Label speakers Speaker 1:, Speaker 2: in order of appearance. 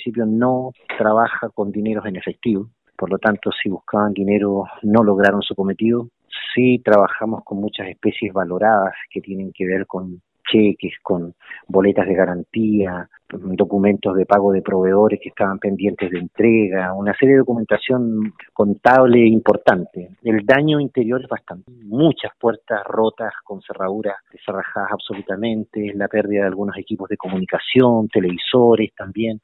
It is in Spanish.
Speaker 1: municipio no trabaja con dineros en efectivo, por lo tanto, si buscaban dinero no lograron su cometido. Sí trabajamos con muchas especies valoradas que tienen que ver con cheques, con boletas de garantía, documentos de pago de proveedores que estaban pendientes de entrega, una serie de documentación contable e importante. El daño interior es bastante, muchas puertas rotas con cerraduras cerrajadas absolutamente, la pérdida de algunos equipos de comunicación, televisores también.